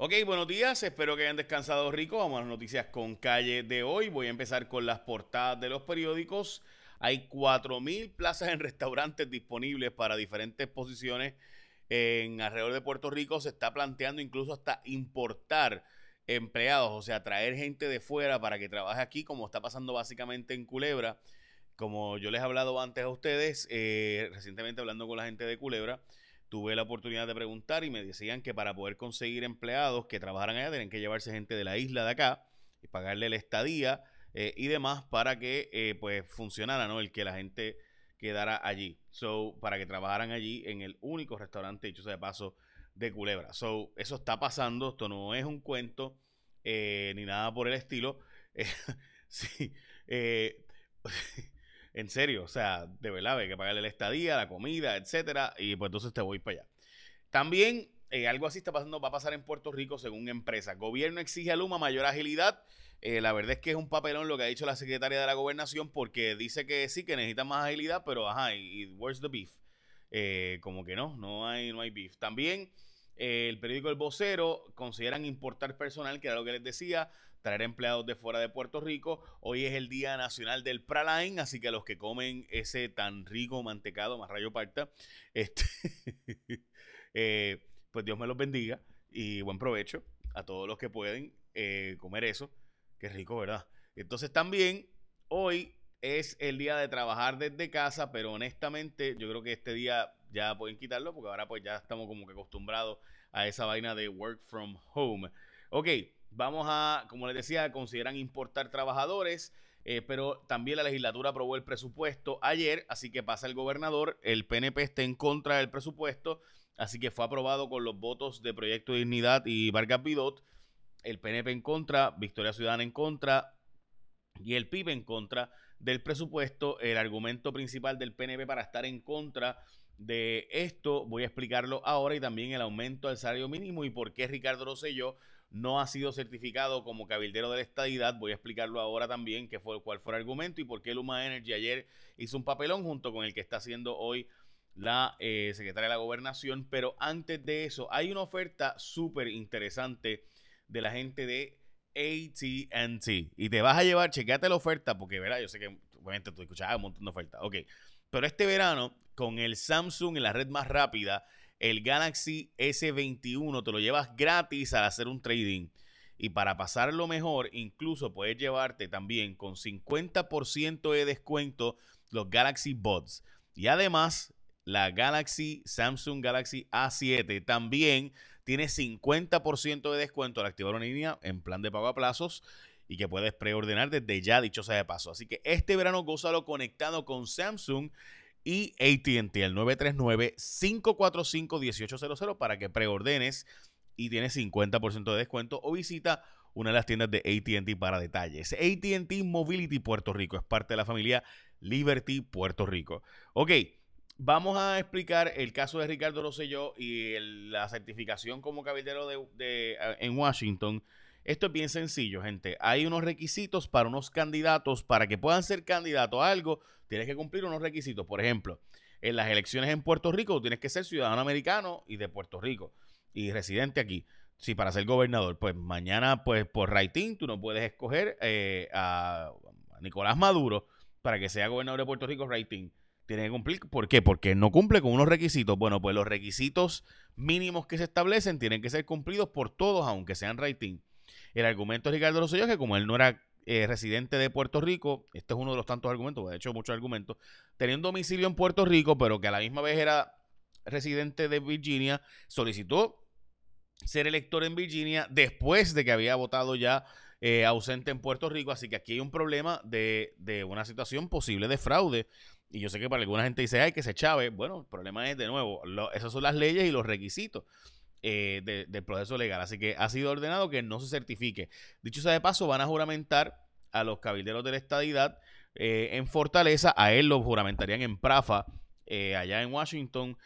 Ok, buenos días, espero que hayan descansado rico. Vamos a las noticias con calle de hoy. Voy a empezar con las portadas de los periódicos. Hay 4.000 plazas en restaurantes disponibles para diferentes posiciones en alrededor de Puerto Rico. Se está planteando incluso hasta importar empleados, o sea, traer gente de fuera para que trabaje aquí, como está pasando básicamente en Culebra. Como yo les he hablado antes a ustedes, eh, recientemente hablando con la gente de Culebra, tuve la oportunidad de preguntar y me decían que para poder conseguir empleados que trabajaran allá tienen que llevarse gente de la isla de acá y pagarle la estadía eh, y demás para que eh, pues funcionara, ¿no? El que la gente quedara allí. So, para que trabajaran allí en el único restaurante, dicho sea de paso, de Culebra. So, eso está pasando, esto no es un cuento eh, ni nada por el estilo. sí, En serio, o sea, de verdad, hay que pagarle la estadía, la comida, etcétera, y pues entonces te voy para allá. También eh, algo así está pasando, va a pasar en Puerto Rico según empresa. Gobierno exige a Luma mayor agilidad. Eh, la verdad es que es un papelón lo que ha dicho la secretaria de la gobernación porque dice que sí, que necesita más agilidad, pero ajá, y, where's the beef? Eh, como que no, no hay, no hay beef. También el periódico El Vocero consideran importar personal, que era lo que les decía, traer empleados de fuera de Puerto Rico. Hoy es el Día Nacional del Praline, así que los que comen ese tan rico mantecado, más rayo parta, este, eh, pues Dios me los bendiga y buen provecho a todos los que pueden eh, comer eso. Qué rico, ¿verdad? Entonces también hoy es el día de trabajar desde casa, pero honestamente yo creo que este día ya pueden quitarlo porque ahora pues ya estamos como que acostumbrados a esa vaina de work from home. Ok, Vamos a, como les decía, consideran importar trabajadores, eh, pero también la legislatura aprobó el presupuesto ayer, así que pasa el gobernador, el PNP está en contra del presupuesto, así que fue aprobado con los votos de Proyecto de Dignidad y Vargas Bidot, el PNP en contra, Victoria Ciudadana en contra y el PIB en contra del presupuesto. El argumento principal del PNP para estar en contra de esto, voy a explicarlo ahora y también el aumento del salario mínimo y por qué Ricardo Rosselló no ha sido certificado como cabildero de la estadidad. Voy a explicarlo ahora también, qué fue, cuál fue el argumento y por qué Luma Energy ayer hizo un papelón junto con el que está haciendo hoy la eh, secretaria de la gobernación. Pero antes de eso, hay una oferta súper interesante de la gente de ATT. Y te vas a llevar, chequeate la oferta, porque verá, yo sé que obviamente tú escuchabas un montón de ofertas. Ok, pero este verano, con el Samsung en la red más rápida, el Galaxy S21 te lo llevas gratis al hacer un trading. Y para pasarlo mejor, incluso puedes llevarte también con 50% de descuento los Galaxy Buds. Y además, la Galaxy Samsung Galaxy A7 también tiene 50% de descuento al activar una línea en plan de pago a plazos y que puedes preordenar desde ya, dicho sea de paso. Así que este verano gózalo conectado con Samsung y ATT el 939-545-1800 para que preordenes y tienes 50% de descuento o visita una de las tiendas de ATT para detalles. ATT Mobility Puerto Rico es parte de la familia Liberty Puerto Rico. Ok, vamos a explicar el caso de Ricardo Rosselló y la certificación como cabildero de, en Washington. Esto es bien sencillo, gente. Hay unos requisitos para unos candidatos para que puedan ser candidatos a algo tienes que cumplir unos requisitos. Por ejemplo, en las elecciones en Puerto Rico tienes que ser ciudadano americano y de Puerto Rico y residente aquí. Si para ser gobernador, pues mañana, pues por rating, tú no puedes escoger eh, a, Nicolás Maduro para que sea gobernador de Puerto Rico, rating. Tiene que cumplir. ¿Por qué? Porque no cumple con unos requisitos. Bueno, pues los requisitos mínimos que se establecen tienen que ser cumplidos por todos, aunque sean rating. El argumento de Ricardo Rosselló es que como él no era eh, residente de Puerto Rico, este es uno de los tantos argumentos, de hecho muchos argumentos, teniendo domicilio en Puerto Rico, pero que a la misma vez era residente de Virginia, solicitó ser elector en Virginia después de que había votado ya eh, ausente en Puerto Rico, así que aquí hay un problema de, una situación posible de fraude. Y yo sé que para alguna gente dice, ay, que se chave. Bueno, el problema es de nuevo, esas son las leyes y los requisitos. Eh, del proceso legal. Así que ha sido ordenado que no se certifique. Dicho sea de paso, van a juramentar a los cabilderos de la estadidad eh, en Fortaleza. A él lo juramentarían en Prafa, eh, allá en Washington.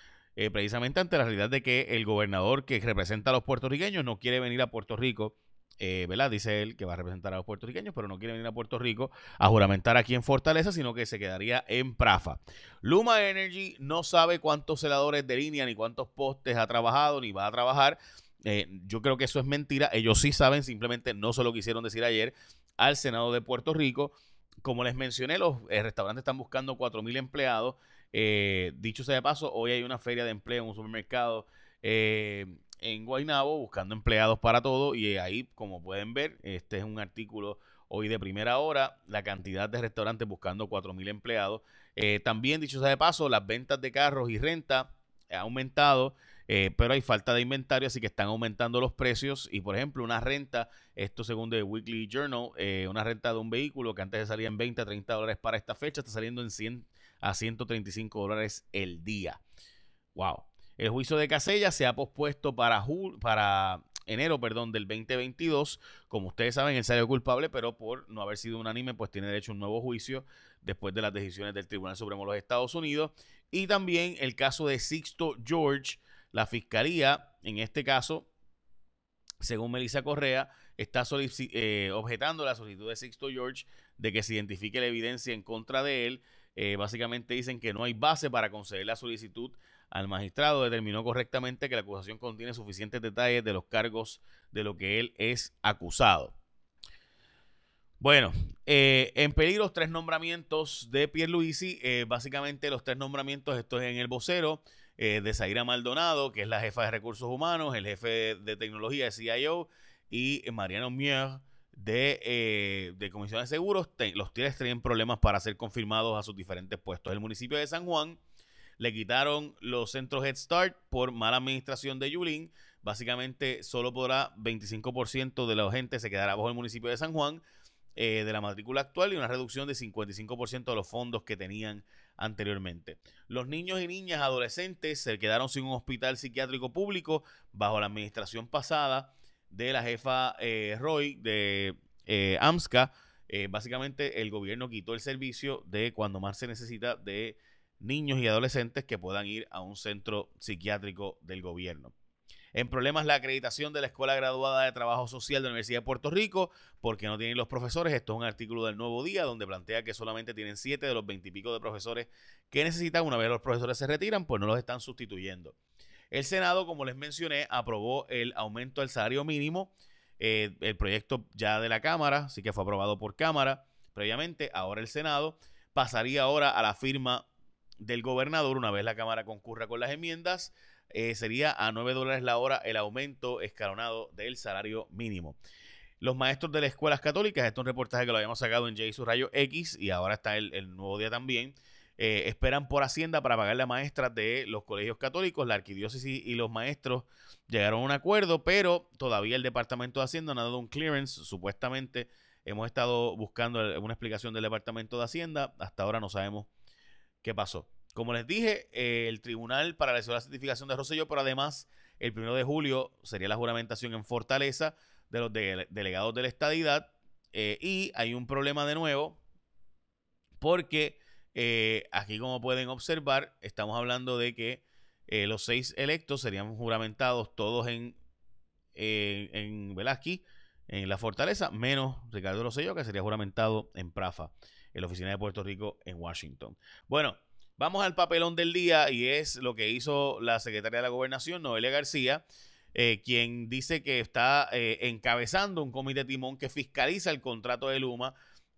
precisamente ante la realidad de que el gobernador que representa a los puertorriqueños no quiere venir a Puerto Rico eh, ¿verdad? Dice él que va a representar a los puertorriqueños, pero no quiere venir a Puerto Rico a juramentar aquí en Fortaleza, sino que se quedaría en Prafa. Luma Energy no sabe cuántos celadores de línea ni cuántos postes ha trabajado ni va a trabajar. Eh, yo creo que eso es mentira. Ellos sí saben, simplemente no se lo quisieron decir ayer al Senado de Puerto Rico. Como les mencioné, los eh, restaurantes están buscando 4.000 empleados. Eh, dicho sea de paso, hoy hay una feria de empleo en un supermercado en Guaynabo buscando empleados para todo. Y ahí, como pueden ver, este es un artículo hoy de primera hora, la cantidad de restaurantes buscando 4.000 empleados. también, dicho sea de paso, las ventas de carros y renta ha aumentado. Eh, pero hay falta de inventario, así que están aumentando los precios. Y por ejemplo, una renta, esto según The Weekly Journal, eh, una renta de un vehículo que antes salía en 20 a 30 dólares para esta fecha, está saliendo en 100 a 135 dólares el día. Wow. El juicio de Casella se ha pospuesto para, para enero perdón, del 2022. Como ustedes saben, él salió culpable, pero por no haber sido unánime, pues tiene derecho a un nuevo juicio después de las decisiones del Tribunal Supremo de los Estados Unidos. Y también el caso de Sixto George, la fiscalía, en este caso, según Melissa Correa, está eh, objetando la solicitud de Sixto George de que se identifique la evidencia en contra de él. Eh, básicamente dicen que no hay base para conceder la solicitud al magistrado. Determinó correctamente que la acusación contiene suficientes detalles de los cargos de lo que él es acusado. Bueno, eh, en peligro tres nombramientos de Pierluisi. Eh, básicamente los tres nombramientos, esto es en el vocero. Eh, de Zaira Maldonado, que es la jefa de recursos humanos, el jefe de tecnología de CIO, y Mariano Mier de, eh, de Comisión de Seguros. los tres tienen problemas para ser confirmados a sus diferentes puestos. El municipio de San Juan le quitaron los centros Head Start por mala administración de Yulín. Básicamente solo podrá 25% de la gente se quedará bajo el municipio de San Juan eh, de la matrícula actual y una reducción de 55% de los fondos que tenían anteriormente. Los niños y niñas adolescentes se quedaron sin un hospital psiquiátrico público bajo la administración pasada de la jefa eh, Roy de eh, AMSCA. Eh, básicamente el gobierno quitó el servicio de cuando más se necesita de niños y adolescentes que puedan ir a un centro psiquiátrico del gobierno. En problemas la acreditación de la Escuela Graduada de Trabajo Social de la Universidad de Puerto Rico, porque no tienen los profesores. Esto es un artículo del Nuevo Día donde plantea que solamente tienen siete de los veintipico de profesores que necesitan. Una vez los profesores se retiran, pues no los están sustituyendo. El Senado, como les mencioné, aprobó el aumento del salario mínimo. Eh, el proyecto ya de la Cámara, sí que fue aprobado por Cámara previamente. Ahora el Senado pasaría ahora a la firma del gobernador una vez la Cámara concurra con las enmiendas eh, sería a 9 dólares la hora el aumento escalonado del salario mínimo. Los maestros de las escuelas católicas, esto es un reportaje que lo habíamos sacado en J. Rayo X y ahora está el, nuevo día también. Eh, esperan por Hacienda para pagarle a maestras de los colegios católicos. La arquidiócesis y los maestros llegaron a un acuerdo, pero todavía el Departamento de Hacienda no ha dado un clearance. Supuestamente hemos estado buscando una explicación del Departamento de Hacienda. Hasta ahora no sabemos qué pasó. Como les dije, eh, el tribunal paralizó la certificación de Rosselló, pero además el primero de julio sería la juramentación en Fortaleza de los delegados de la estadidad. Eh, y hay un problema de nuevo, porque eh, aquí, como pueden observar, estamos hablando de que los seis electos serían juramentados todos en, en Velázquez, en la Fortaleza, menos Ricardo Rosselló, que sería juramentado en Prafa, en la oficina de Puerto Rico en Washington. Bueno. Vamos al papelón del día y es lo que hizo la secretaria de la gobernación, Noelia García, eh, quien dice que está eh, encabezando un comité timón que fiscaliza el contrato de Luma.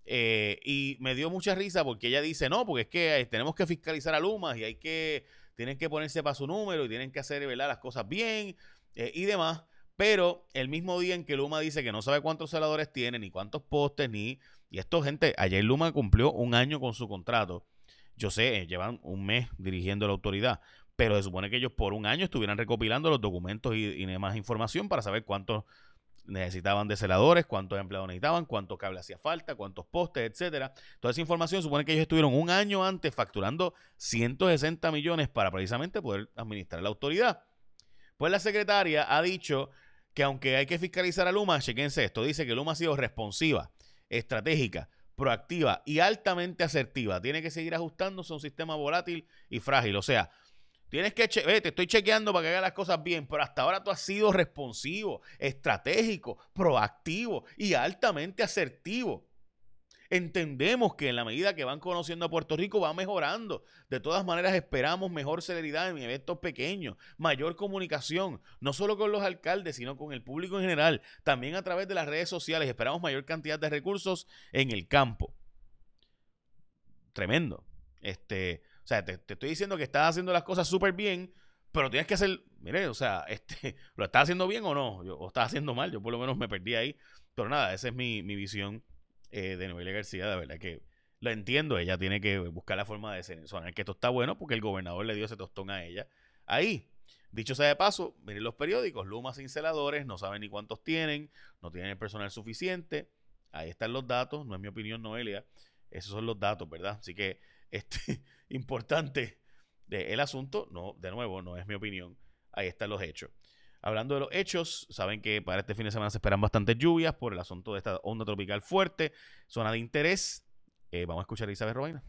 Eh, y me dio mucha risa porque ella dice, no, porque es que tenemos que fiscalizar a Luma y hay que, tienen que ponerse para su número y tienen que hacer las cosas bien y demás. Pero el mismo día en que Luma dice que no sabe cuántos celadores tiene, ni cuántos postes, ni... Y esto, gente, ayer Luma cumplió un año con su contrato. Yo sé, eh, llevan un mes dirigiendo la autoridad, pero se supone que ellos por un año estuvieran recopilando los documentos y, demás información para saber cuántos necesitaban de celadores, cuántos empleados necesitaban, cuánto cable hacía falta, cuántos postes, etcétera. Toda esa información supone que ellos estuvieron un año antes facturando 160 millones para precisamente poder administrar la autoridad. Pues la secretaria ha dicho que aunque hay que fiscalizar a Luma, chequense esto, dice que Luma ha sido responsiva, estratégica, proactiva y altamente asertiva. Tiene que seguir ajustándose a un sistema volátil y frágil. O sea, tienes que, che te estoy chequeando para que haga las cosas bien, pero hasta ahora tú has sido responsivo, estratégico, proactivo y altamente asertivo. Entendemos que en la medida que van conociendo a Puerto Rico va mejorando. De todas maneras esperamos mejor celeridad en eventos pequeños, mayor comunicación, no solo con los alcaldes, sino con el público en general, también a través de las redes sociales. Esperamos mayor cantidad de recursos en el campo. Tremendo. Este, o sea, te, estoy diciendo que estás haciendo las cosas súper bien, pero tienes que hacer, mire, o sea, este, ¿lo estás haciendo bien o no? o estás haciendo mal, yo por lo menos me perdí ahí. Pero nada, esa es mi, visión eh, de Noelia García, de verdad que lo entiendo, ella tiene que buscar la forma de sonar que esto está bueno porque el gobernador le dio ese tostón a ella. Ahí, dicho sea de paso, miren los periódicos, Luma Cinceladores, no saben ni cuántos tienen, no tienen el personal suficiente. Ahí están los datos, no es mi opinión, Noelia. Esos son los datos, ¿verdad? Así que, este, importante el asunto, no, de nuevo, no es mi opinión. Ahí están los hechos. Hablando de los hechos, saben que para este fin de semana se esperan bastantes lluvias por el asunto de esta onda tropical fuerte, zona de interés. Eh, vamos a escuchar a Isabel Robaina.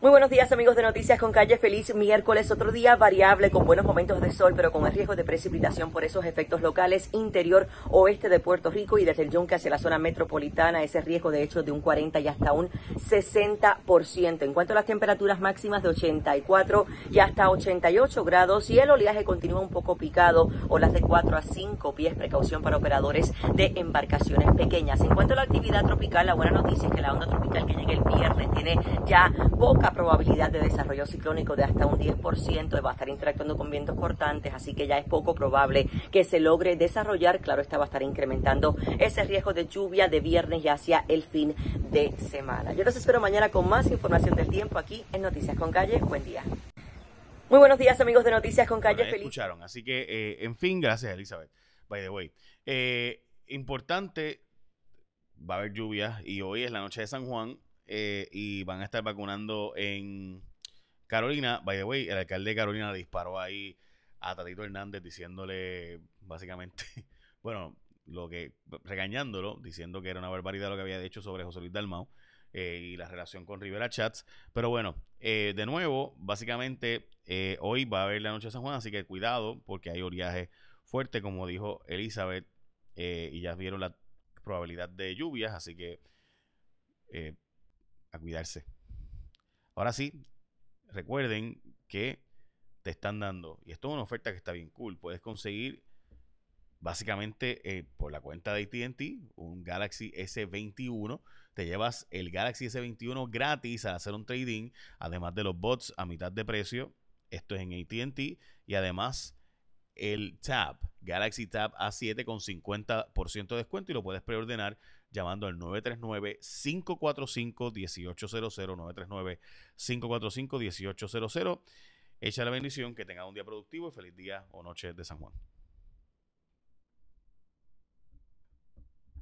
Muy buenos días amigos de Noticias con Calle. Feliz miércoles, otro día variable con buenos momentos de sol, pero con el riesgo de precipitación por esos efectos locales interior oeste de Puerto Rico y desde el Yunque hacia la zona metropolitana, ese riesgo de hecho de un 40 y hasta un 60%. En cuanto a las temperaturas máximas de 84 y hasta 88 grados y el oleaje continúa un poco picado, olas de 4 a 5 pies, precaución para operadores de embarcaciones pequeñas. En cuanto a la actividad tropical, la buena noticia es que la onda tropical que llega el viernes tiene ya poca probabilidad de desarrollo ciclónico de hasta un 10%, va a estar interactuando con vientos cortantes, así que ya es poco probable que se logre desarrollar. Claro, esta va a estar incrementando ese riesgo de lluvia de viernes y hacia el fin de semana. Yo los espero mañana con más información del tiempo aquí en Noticias con Calle. Buen día. Muy buenos días, amigos de Noticias con Calle. Feliz. Escucharon, así que, eh, en fin, gracias, Elizabeth. By the way. Eh, importante, va a haber lluvia y hoy es la noche de San Juan. Eh, y van a estar vacunando en Carolina. By the way, el alcalde de Carolina disparó ahí a Tatito Hernández diciéndole básicamente, bueno, lo que regañándolo, diciendo que era una barbaridad lo que había dicho sobre José Luis Dalmau eh, y la relación con Rivera Chats. Pero bueno, eh, de nuevo, básicamente hoy va a haber la noche de San Juan, así que cuidado porque hay oleaje fuerte, como dijo Elizabeth, y ya vieron la probabilidad de lluvias, así que a cuidarse. Ahora sí, recuerden que te están dando, y esto es una oferta que está bien cool, puedes conseguir básicamente eh, por la cuenta de ATT un Galaxy S21. Te llevas el Galaxy S21 gratis a hacer un trading, además de los bots a mitad de precio. Esto es en ATT y además el Tab, Galaxy Tab A7 con 50% de descuento y lo puedes preordenar llamando al 939-545-1800, 939-545-1800. Echa la bendición, que tenga un día productivo y feliz día o noche de San Juan.